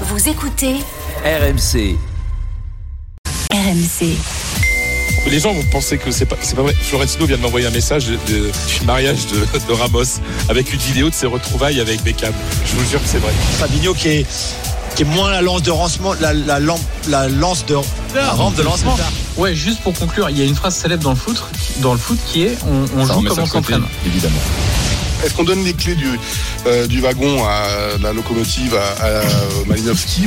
Vous écoutez RMC. RMC. Les gens vont penser que c'est pas, c'est pas vrai. Florentino vient de m'envoyer un message de, de- du mariage de, de Ramos avec une vidéo de ses retrouvailles avec Beckham. Je vous jure que c'est vrai. Fabinho qui est, qui est moins la lance de lancement, la, la, lampe- la lance de la rampe de lancement. Ouais, juste pour conclure, il y a une phrase célèbre dans le foot, dans le foot qui est on, on joue comme on s'entraîne. évidemment. Est-ce qu'on donne les clés du, euh, du wagon à la locomotive à, à Malinowski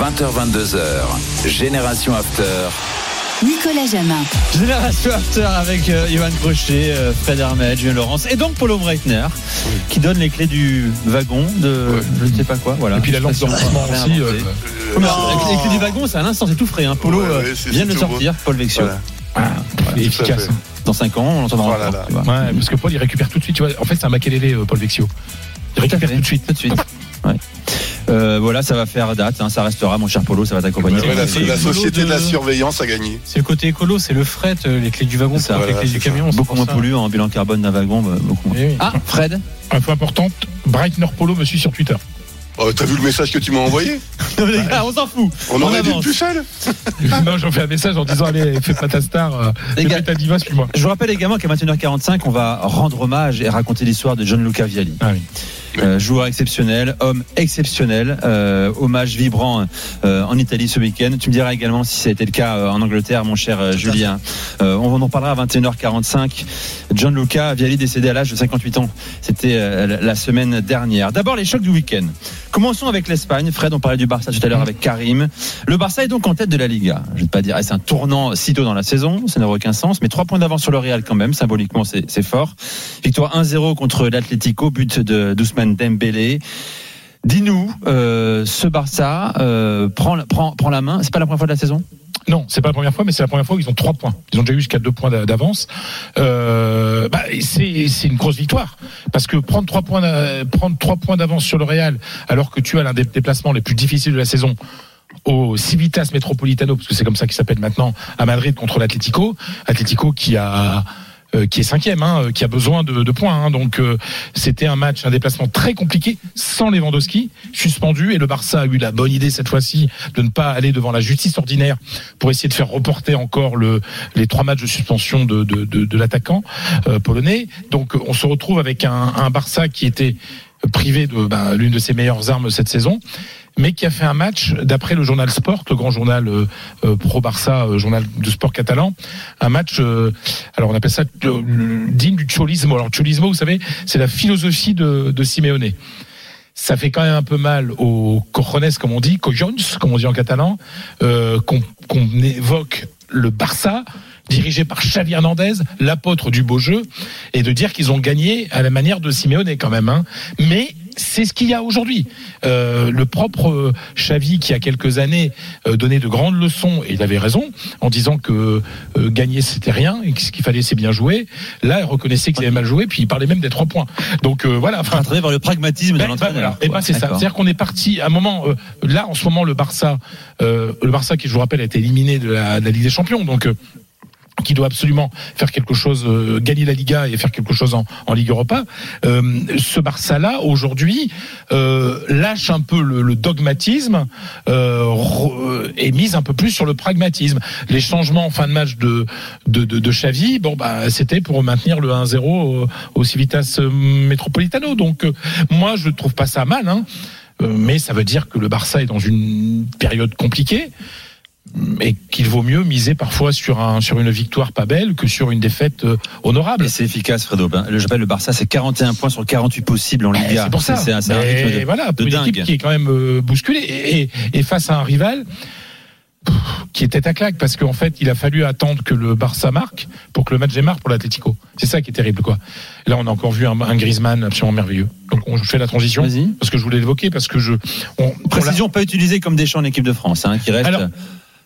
20h22h. Génération After. Nicolas Jamin. Génération After avec euh, Johan Crochet, euh, Fred Hermel, Julien Laurence et donc Paulo Breitner qui donne les clés du wagon de je ne sais pas quoi. Voilà. Et puis la lampe de lancement aussi. euh, Non, les, les clés du wagon, c'est à l'instant, c'est tout frais. Hein. Paulo Ouais, euh, ouais, c'est- vient de le sortir, Paul Vexio. Voilà. Voilà. efficace. Dans 5 ans, on l'entendra Voilà, encore. là. tu vois. Ouais, parce que Paul, il récupère tout de suite. Tu vois, en fait, c'est un Makelele, euh, Paul Vexio. Il récupère tout de suite. Tout de suite. Ouais. Euh, voilà, ça va faire date, hein, ça restera, mon cher Polo, ça va t'accompagner. Ouais, la, la société de la surveillance a gagné. C'est le côté écolo, c'est le fret, euh, les clés du wagon, C'est ça. pour les Voilà, clés du camion. Beaucoup moins ça. polluant en bilan carbone d'un wagon, bah, beaucoup moins. Eh oui. Ah, Fred? Info importante, Breitner Polo me suit sur Twitter. Oh, T'as vu le message que tu m'as envoyé Ah, On s'en fout On aurait dit avance. plus seul non, j'en fais un message en disant allez, fais pas ta star, euh, Les fais gars- ta diva, suis-moi. Je vous rappelle également qu'à 21h45, on va rendre hommage et raconter l'histoire de Gianluca Vialli. Ah oui. Euh, joueur exceptionnel, homme exceptionnel, euh, hommage vibrant euh, en Italie ce week-end. Tu me diras également si ça a été le cas en Angleterre, mon cher Julien. On en parlera à 21h45. Gianluca Vialli décédé à l'âge de 58 ans. C'était la- semaine dernière. D'abord les chocs du week-end. Commençons avec l'Espagne. Fred, on parlait du Barça tout à l'heure avec Karim. Le Barça est donc en tête de la Liga. Je ne vais pas dire c'est un tournant si tôt dans la saison, ça n'aurait aucun sens, mais trois points d'avance sur le Real quand même, symboliquement c'est fort. Victoire 1-0 contre l'Atlético, but de Ousmane Dembélé. Dis-nous, euh, ce Barça euh, prend, prend, prend la main. C'est pas la première fois de la saison? Non, c'est pas la première fois, mais c'est la première fois qu'ils ont trois points. Ils ont déjà eu jusqu'à deux points d'a- d'avance. Euh, bah, c'est une grosse victoire parce que prendre trois points, prendre trois points d'avance sur le Real, alors que tu as l'un des déplacements les plus difficiles de la saison au Civitas Metropolitano, parce que c'est comme ça qu'il s'appelle maintenant, à Madrid contre l'Atlético. Atlético qui a qui est cinquième, hein, euh, qui a besoin de, de points. hein. donc euh, c'était un match, un déplacement très compliqué, sans Lewandowski, suspendu, et le Barça a eu la bonne idée cette fois-ci de ne pas aller devant la justice ordinaire pour essayer de faire reporter encore le, les trois matchs de suspension de, de, de, de l'attaquant euh, polonais. Donc euh, on se retrouve avec un, un Barça qui était privé de ben, l'une de ses meilleures armes cette saison mais qui a fait un match, d'après le journal Sport, le grand journal euh, euh, pro-Barça, euh, journal de sport catalan, un match, euh, alors on appelle ça euh, digne du cholismo. Alors cholismo, vous savez, c'est la philosophie de, de Simeone. Ça fait quand même un peu mal aux cojones, comme on dit, cojons, comme on dit en catalan, euh, qu'on qu'on évoque le Barça, dirigé par Xavi Hernandez, l'apôtre du beau jeu, et de dire qu'ils ont gagné à la manière de Simeone quand même. Hein. Mais c'est ce qu'il y a aujourd'hui. Euh, le propre euh, Xavi, qui a quelques années euh, donné de grandes leçons, et il avait raison, en disant que euh, gagner c'était rien, et que ce qu'il fallait c'est bien jouer. Là, il reconnaissait qu'il avait mal joué, puis il parlait même des trois points. Donc euh, voilà. Enfin, travers vers le pragmatisme de ben, l'entraîneur. voilà. Eh ben, c'est ça. C'est-à-dire qu'on est parti à un moment. euh, là, en ce moment, le Barça, euh, le Barça qui, je vous rappelle, a été éliminé de la, de la Ligue des Champions, donc. Euh, qui doit absolument faire quelque chose, euh, gagner la Liga et faire quelque chose en, en Ligue Europa. Euh, ce Barça-là, aujourd'hui, euh, lâche un peu le, le dogmatisme euh, re- et mise un peu plus sur le pragmatisme. Les changements en fin de match de de, de, de Xavi, bon bah c'était pour maintenir le 1-0 au, au Civitas euh, Metropolitano. Donc euh, moi je trouve pas ça mal, hein, Euh, mais ça veut dire que le Barça est dans une période compliquée et qu'il vaut mieux miser parfois sur un sur une victoire pas belle que sur une défaite euh, honorable. Et c'est efficace, Fredo. Ben, Le, je rappelle, le Barça, c'est 41 points sur 48 possibles en Liga. C'est pour ça. C'est un, un rythme de, voilà, de une dingue. équipe qui est quand même euh, bousculée et, et- et face à un rival qui était à claque parce qu'en fait, il a fallu attendre que le Barça marque pour que le match démarre pour l'Atlético. C'est ça qui est terrible, quoi. Là, on a encore vu un, un Griezmann absolument merveilleux. Donc, on fait la transition Vas-y. parce que je voulais l'évoquer parce que je. on- on l'a- Précision pas utilisée comme Deschamps en équipe de France, hein, qui reste. Alors,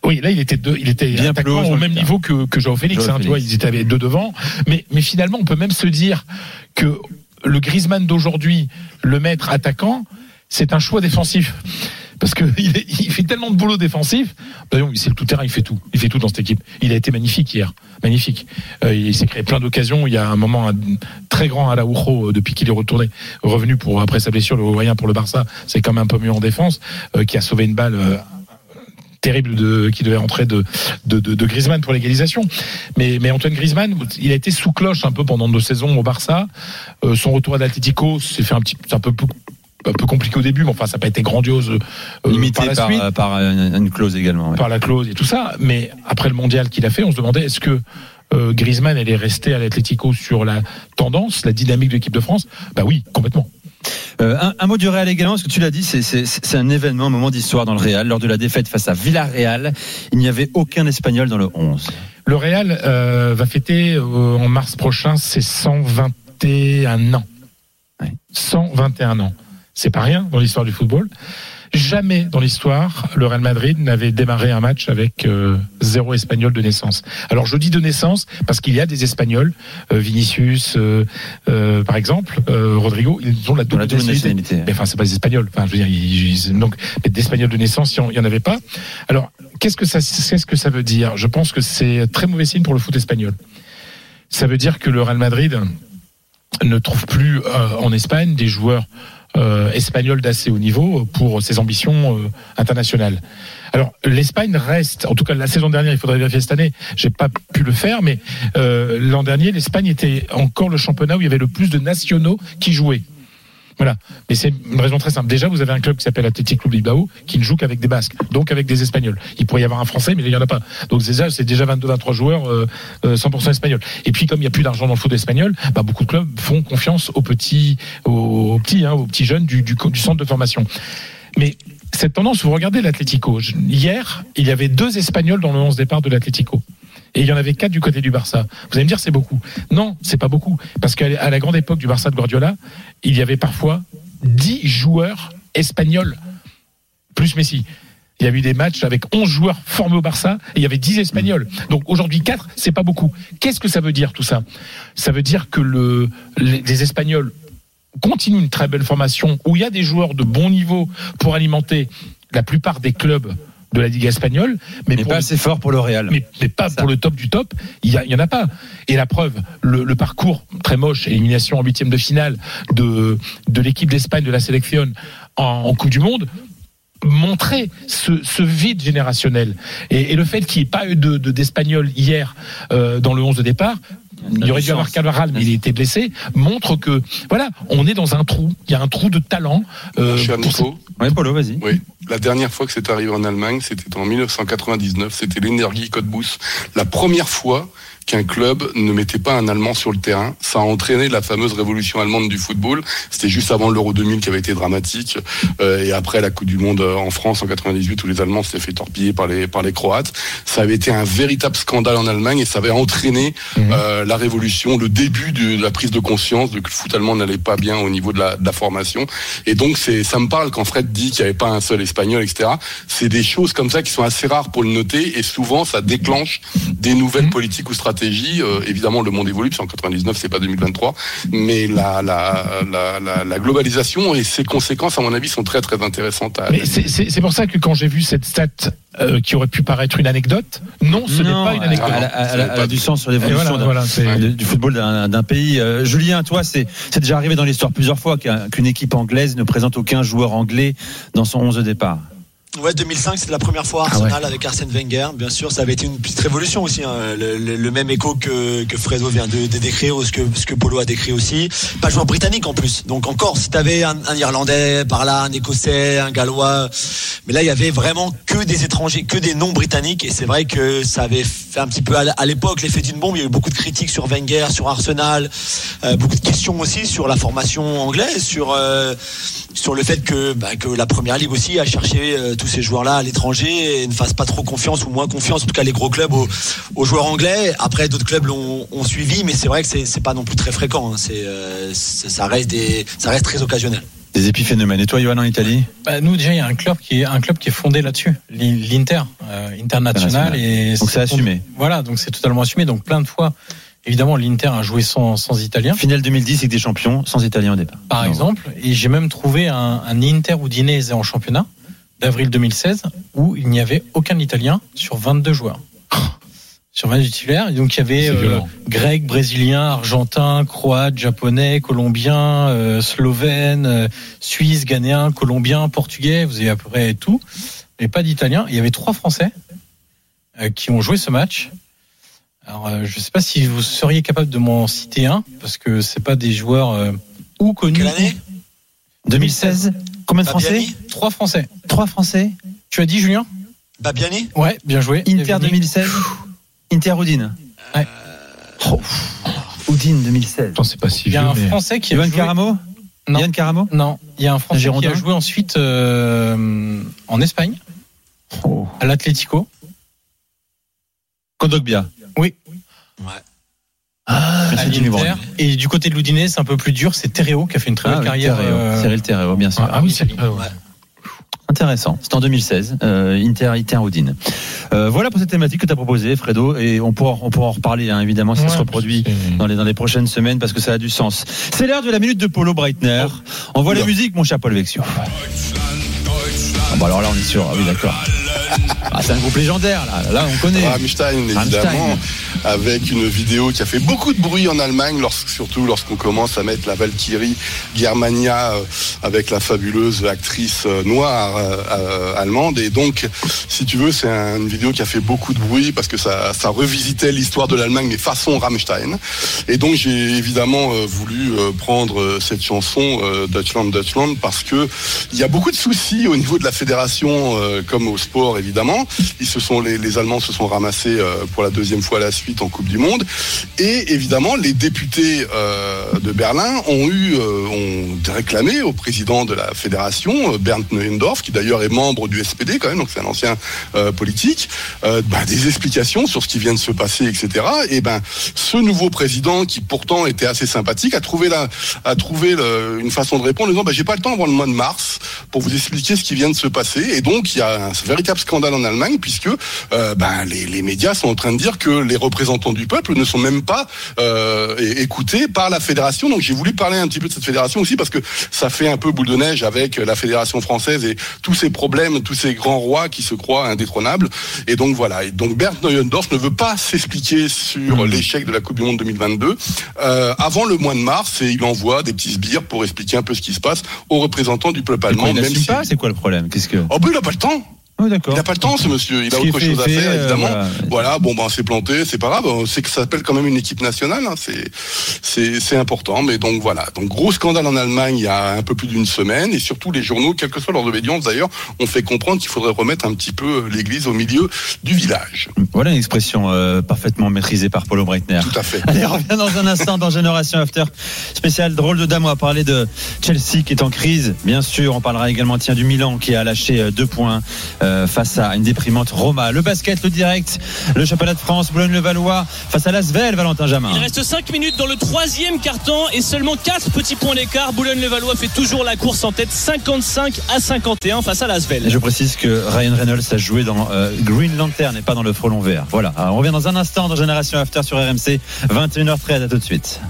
Oui, là, il était deux, il était Bien attaquant plus haut, au même niveau que, que Joao Félix. Hein, tu vois, ils étaient deux devant. Mais, mais finalement, on peut même se dire que le Griezmann d'aujourd'hui, le maître attaquant, c'est un choix défensif. Parce que il, fait tellement de boulot défensif. D'ailleurs, c'est le tout terrain, il fait tout. Il fait tout dans cette équipe. Il a été magnifique hier. Magnifique. Euh, il s'est créé plein d'occasions. Il y a un moment un- très grand Araujo euh, depuis qu'il est retourné, revenu pour après sa blessure, le Uruguayen pour le Barça, c'est quand même un peu mieux en défense, euh, qui a sauvé une balle. euh, terrible de, qui devait rentrer de, de, de, de Griezmann pour l'égalisation. Mais, mais Antoine Griezmann, il a été sous cloche un peu pendant deux saisons au Barça. Euh, son retour à l'Atlético s'est fait un petit, un peu un peu compliqué au début, mais enfin ça n'a pas été grandiose euh, Limité par la par, suite euh, par une, clause également. ouais. par la clause et tout ça. Mais après le mondial qu'il a fait, on se demandait est-ce que euh, Griezmann elle est resté à l'Atlético sur la tendance, la dynamique de l'équipe de France? Bah oui, complètement. Euh, un, un mot du Real également, parce que tu l'as dit, c'est- un événement, un moment d'histoire dans le Real. Lors de la défaite face à Villarreal, il n'y avait aucun Espagnol dans le 11. Le Real euh, va fêter euh, en mars prochain ses 121 ans. Ouais. 121 ans. C'est pas rien dans l'histoire du football. Jamais dans l'histoire, le Real Madrid n'avait démarré un match avec euh, zéro espagnol de naissance. Alors je dis de naissance parce qu'il y a des espagnols, euh, Vinicius euh, euh, par exemple, euh, Rodrigo, ils ont la double, la double nationalité. Mais enfin, c'est pas des Espagnols. Enfin, je veux dire, ils- ils- donc mais d'Espagnols de naissance, il y en- il y en avait pas. Alors, qu'est-ce que ça, qu'est-ce que ça veut dire? Je pense que c'est très mauvais signe pour le foot espagnol. Ça veut dire que le Real Madrid ne trouve plus euh, en Espagne des joueurs euh, espagnols d'assez haut niveau pour ses ambitions euh, internationales. Alors l'Espagne reste, en tout cas la saison dernière, il faudrait vérifier cette année. J'ai pas pu le faire, mais euh, l'an dernier, l'Espagne était encore le championnat où il y avait le plus de nationaux qui jouaient. Voilà. Mais c'est une raison très simple. Déjà, vous avez un club qui s'appelle Athletic Bilbao qui ne joue qu'avec des Basques, donc avec des Espagnols. Il pourrait y avoir un Français, mais il n'y en a pas. Donc déjà, c'est déjà 22-23 joueurs euh, euh, 100% espagnols. Et puis, comme il n'y a plus d'argent dans le foot espagnol, bah, beaucoup de clubs font confiance aux petits, aux, petits, hein, aux petits jeunes du, du, centre de formation. Mais cette tendance, vous regardez l'Atlético. Hier, il y avait deux Espagnols dans le 11 départ de l'Atlético. Et il y en avait quatre du côté du Barça. Vous allez me dire c'est beaucoup. Non, c'est pas beaucoup. Parce qu'à la grande époque du Barça de Guardiola, il y avait parfois 10 joueurs espagnols, plus Messi. Il y a eu des matchs avec 11 joueurs formés au Barça et il y avait 10 espagnols. Donc aujourd'hui 4, c'est pas beaucoup. Qu'est-ce que ça veut dire tout ça? Ça veut dire que le, les, les Espagnols continuent une très belle formation où il y a des joueurs de bon niveau pour alimenter la plupart des clubs de la Ligue espagnole, mais, pas le- assez fort pour le Real. mais, mais pas pour le top du top. Il y, a- il y en a pas. Et la preuve, le, le parcours très moche, élimination en huitième de finale de, de l'équipe d'Espagne de la sélection en, en Coupe du Monde montrait ce, ce vide générationnel et, et le fait qu'il n'y ait pas eu de de- d'Espagnols hier euh, dans le 11 de départ il y aurait dû avoir Carvajal, mais il était blessé, montre que voilà, on est dans un trou. Il y a un trou de talent. euh, Nico, Ouais, Polo, vas-y. Oui, la dernière fois que c'est arrivé en Allemagne, c'était en 1999, c'était l'Energie Cottbus. La première fois qu'un club ne mettait pas un Allemand sur le terrain, ça a entraîné la fameuse révolution allemande du football. C'était juste avant l'Euro 2000 qui avait été dramatique, euh, et après la Coupe du Monde euh, en France en 98 où les Allemands s'étaient fait torpiller par les par les Croates. Ça avait été un véritable scandale en Allemagne et ça avait entraîné euh, la révolution, le début de la prise de conscience de que le foot allemand n'allait pas bien au niveau de la, de la formation. Et donc c'est, ça me parle quand Fred dit qu'il n'y avait pas un seul espagnol, etc. C'est des choses comme ça qui sont assez rares pour le noter et souvent ça déclenche des nouvelles politiques ou stratégies. Euh, évidemment, le monde évolue, qu'en 99 c'est pas 2023, mais la, la, la, la, la globalisation et ses conséquences, à mon avis, sont très très intéressantes à. Mais c'est- pour ça que quand j'ai vu cette stat euh, qui aurait pu paraître une anecdote, non, ce n'est pas une anecdote. Elle, a- elle a- elle a du sens sur l'évolution voilà, du football d'un pays. Euh, Julien, toi, c'est déjà arrivé dans l'histoire plusieurs fois qu'un- qu'une équipe anglaise ne présente aucun joueur anglais dans son 11 de départ. Ouais, 2005, c'était la première fois Ah Arsenal avec Arsène Wenger. Bien sûr, ça avait été une petite révolution aussi. hein. Le, le- le même écho que, que Fredo vient de, de décrire, ou ce que, ce que Polo a décrit aussi. Pas joueur britannique en plus. Donc encore, si t'avais un, un Irlandais par là, un Écossais, un Gallois, mais là il y avait vraiment que des étrangers, que des non britanniques. Et c'est vrai que ça avait fait un petit peu à l'époque l'effet d'une bombe. Il y a eu beaucoup de critiques sur Wenger, sur Arsenal, euh, beaucoup de questions aussi sur la formation anglaise, sur euh, sur le fait que, bah, que la première ligue aussi a cherché euh, tous ces joueurs-là à l'étranger et ne fasse pas trop confiance ou moins confiance, en tout cas les gros clubs aux, aux joueurs anglais. Après, d'autres clubs l'ont ont suivi, mais c'est vrai que c'est pas non plus très fréquent. hein. C'est euh, c'est- ça reste des ça reste très occasionnel. Des épiphénomènes. Et toi, Johan, en Italie? Bah, nous déjà il y a un club qui est un club qui est fondé là-dessus, l'I- l'Inter, euh, international et Donc c'est assumé. Voilà, donc c'est totalement assumé. Donc plein de fois, évidemment, l'Inter a joué sans, sans Italien, Finale 2010 avec des champions sans Italien au départ. par Non. exemple. Et j'ai même trouvé un, un Inter Udinese en championnat d'avril 2016 où il n'y avait aucun Italien sur 22 joueurs. sur match du titulaire. Et donc il y avait euh, grec, brésilien, argentin, croate, japonais, colombien, euh, slovène, euh, suisse, ghanéen, colombien, portugais. Vous avez à peu près tout, mais pas d'italien. Il y avait trois Français euh, qui ont joué ce match. Alors euh, je ne sais pas si vous seriez capable de m'en citer un parce que c'est pas des joueurs euh, ou connus. Quelle année 2016 Combien de Français Fabiani Trois Français. Trois Français Tu as dit Julien Babiani Ouais, bien joué. Inter Bienvenue. 2016 Inter Udine Ouais. Oh. Udine 2016. Je c'est pas si Il y a un mais- Français qui a Yoann joué. Caramo Non. Yann Caramo Non, il y a un Français qui a joué ensuite euh, en Espagne, oh. à l'Atlético. Kondogbia. Oui. Ah, l'Inter. Brown. Et du côté de l'Udinese, c'est un peu plus dur. C'est Terreo qui a fait une très Ah belle oui, carrière. Terreo. euh, Cyril Terreo, bien sûr. Ah, ah oui, c'est ouais. Intéressant. C'est en 2016. Euh, Inter, Inter Udine. Euh, voilà pour cette thématique que tu as proposée, Fredo. Et on pourra, on pourra en reparler, hein, évidemment, si ça se Ouais, reproduit dans les, dans les prochaines semaines parce que ça a du sens. C'est l'heure de la minute de Polo Breitner. On voit la musique, mon cher Paul Vexio. Ah bah alors là, on est sûr. Ah oui, d'accord. Ah, c'est un groupe légendaire, là. Là, on connaît. Rammstein, évidemment, Rammstein. avec une vidéo qui a fait beaucoup de bruit en Allemagne, lorsque, surtout lorsqu'on commence à mettre la Valkyrie Germania euh, avec la fabuleuse actrice euh, noire euh, allemande. Et donc, si tu veux, c'est un- une vidéo qui a fait beaucoup de bruit parce que ça, ça revisitait l'histoire de l'Allemagne, mais façon Rammstein. Et donc, j'ai évidemment euh, voulu euh, prendre cette chanson Deutschland, Deutschland, parce que il y a beaucoup de soucis au niveau de la fédération, comme au sport évidemment. Les, Allemands se sont ramassés euh, pour la deuxième fois à la suite en Coupe du Monde. Et évidemment, les députés euh, de Berlin ont eu, euh, ont réclamé au président de la fédération, Bernd Neuendorf, qui d'ailleurs est membre du SPD quand même, donc c'est un ancien politique, bah, des explications sur ce qui vient de se passer, etc. Et ben, ce nouveau président, qui pourtant était assez sympathique, a trouvé une façon de répondre en disant, bah, j'ai pas le temps avant le mois de mars pour vous expliquer ce qui vient de se passer. Et donc, il y a un véritable scandale en Allemagne puisque euh, ben, les, les médias sont en train de dire que les représentants du peuple ne sont même pas euh, écoutés par la fédération. Donc, j'ai voulu parler un petit peu de cette fédération aussi parce que ça fait un peu boule de neige avec la fédération française et tous ces problèmes, tous ces grands rois qui se croient indétrônables. Et donc voilà. Et donc Bernd Neuendorf ne veut pas s'expliquer sur l'échec de la Coupe du Monde 2022 euh, avant le mois de mars et il envoie des petits sbires pour expliquer un peu ce qui se passe aux représentants du peuple Et quoi, allemand. il Même si... pas? C'est quoi le problème? Qu'est-ce que Oh ben il a pas le temps. Oh, d'accord. Il n'a pas le temps, ce monsieur. Il a autre fait chose à faire, euh, évidemment. voilà. voilà. bon, ben, c'est planté, c'est pas grave. C'est que ça s'appelle quand même une équipe nationale. hein. C'est, important. Mais donc, voilà. Donc, gros scandale en Allemagne il y a un peu plus d'une semaine. Et surtout, les journaux, quelle que soit leur obédience d'ailleurs, ont fait comprendre qu'il faudrait remettre un petit peu l'église au milieu du village. Voilà une expression euh, parfaitement maîtrisée par Paulo Breitner. Tout à fait. Allez, on revient dans un instant dans Génération After. Spécial drôle de dame, on va parler de Chelsea qui est en crise. Bien sûr, on parlera également tiens, du Milan qui a lâché euh, deux points euh, face à une déprimante Roma. Le basket, le direct, le championnat de France, Boulogne-le-Valois face à Lasvel, Valentin Jamin. Il reste 5 minutes dans le troisième carton et seulement 4 petits points d'écart. Boulogne-le-Valois fait toujours la course en tête 55 à 51 face à Lasvel. je précise que Ryan Reynolds a joué dans euh, Green Lantern et pas dans le frelon vert. Voilà. Alors, on revient dans un instant dans Génération After sur RMC, 21h13. À tout de suite.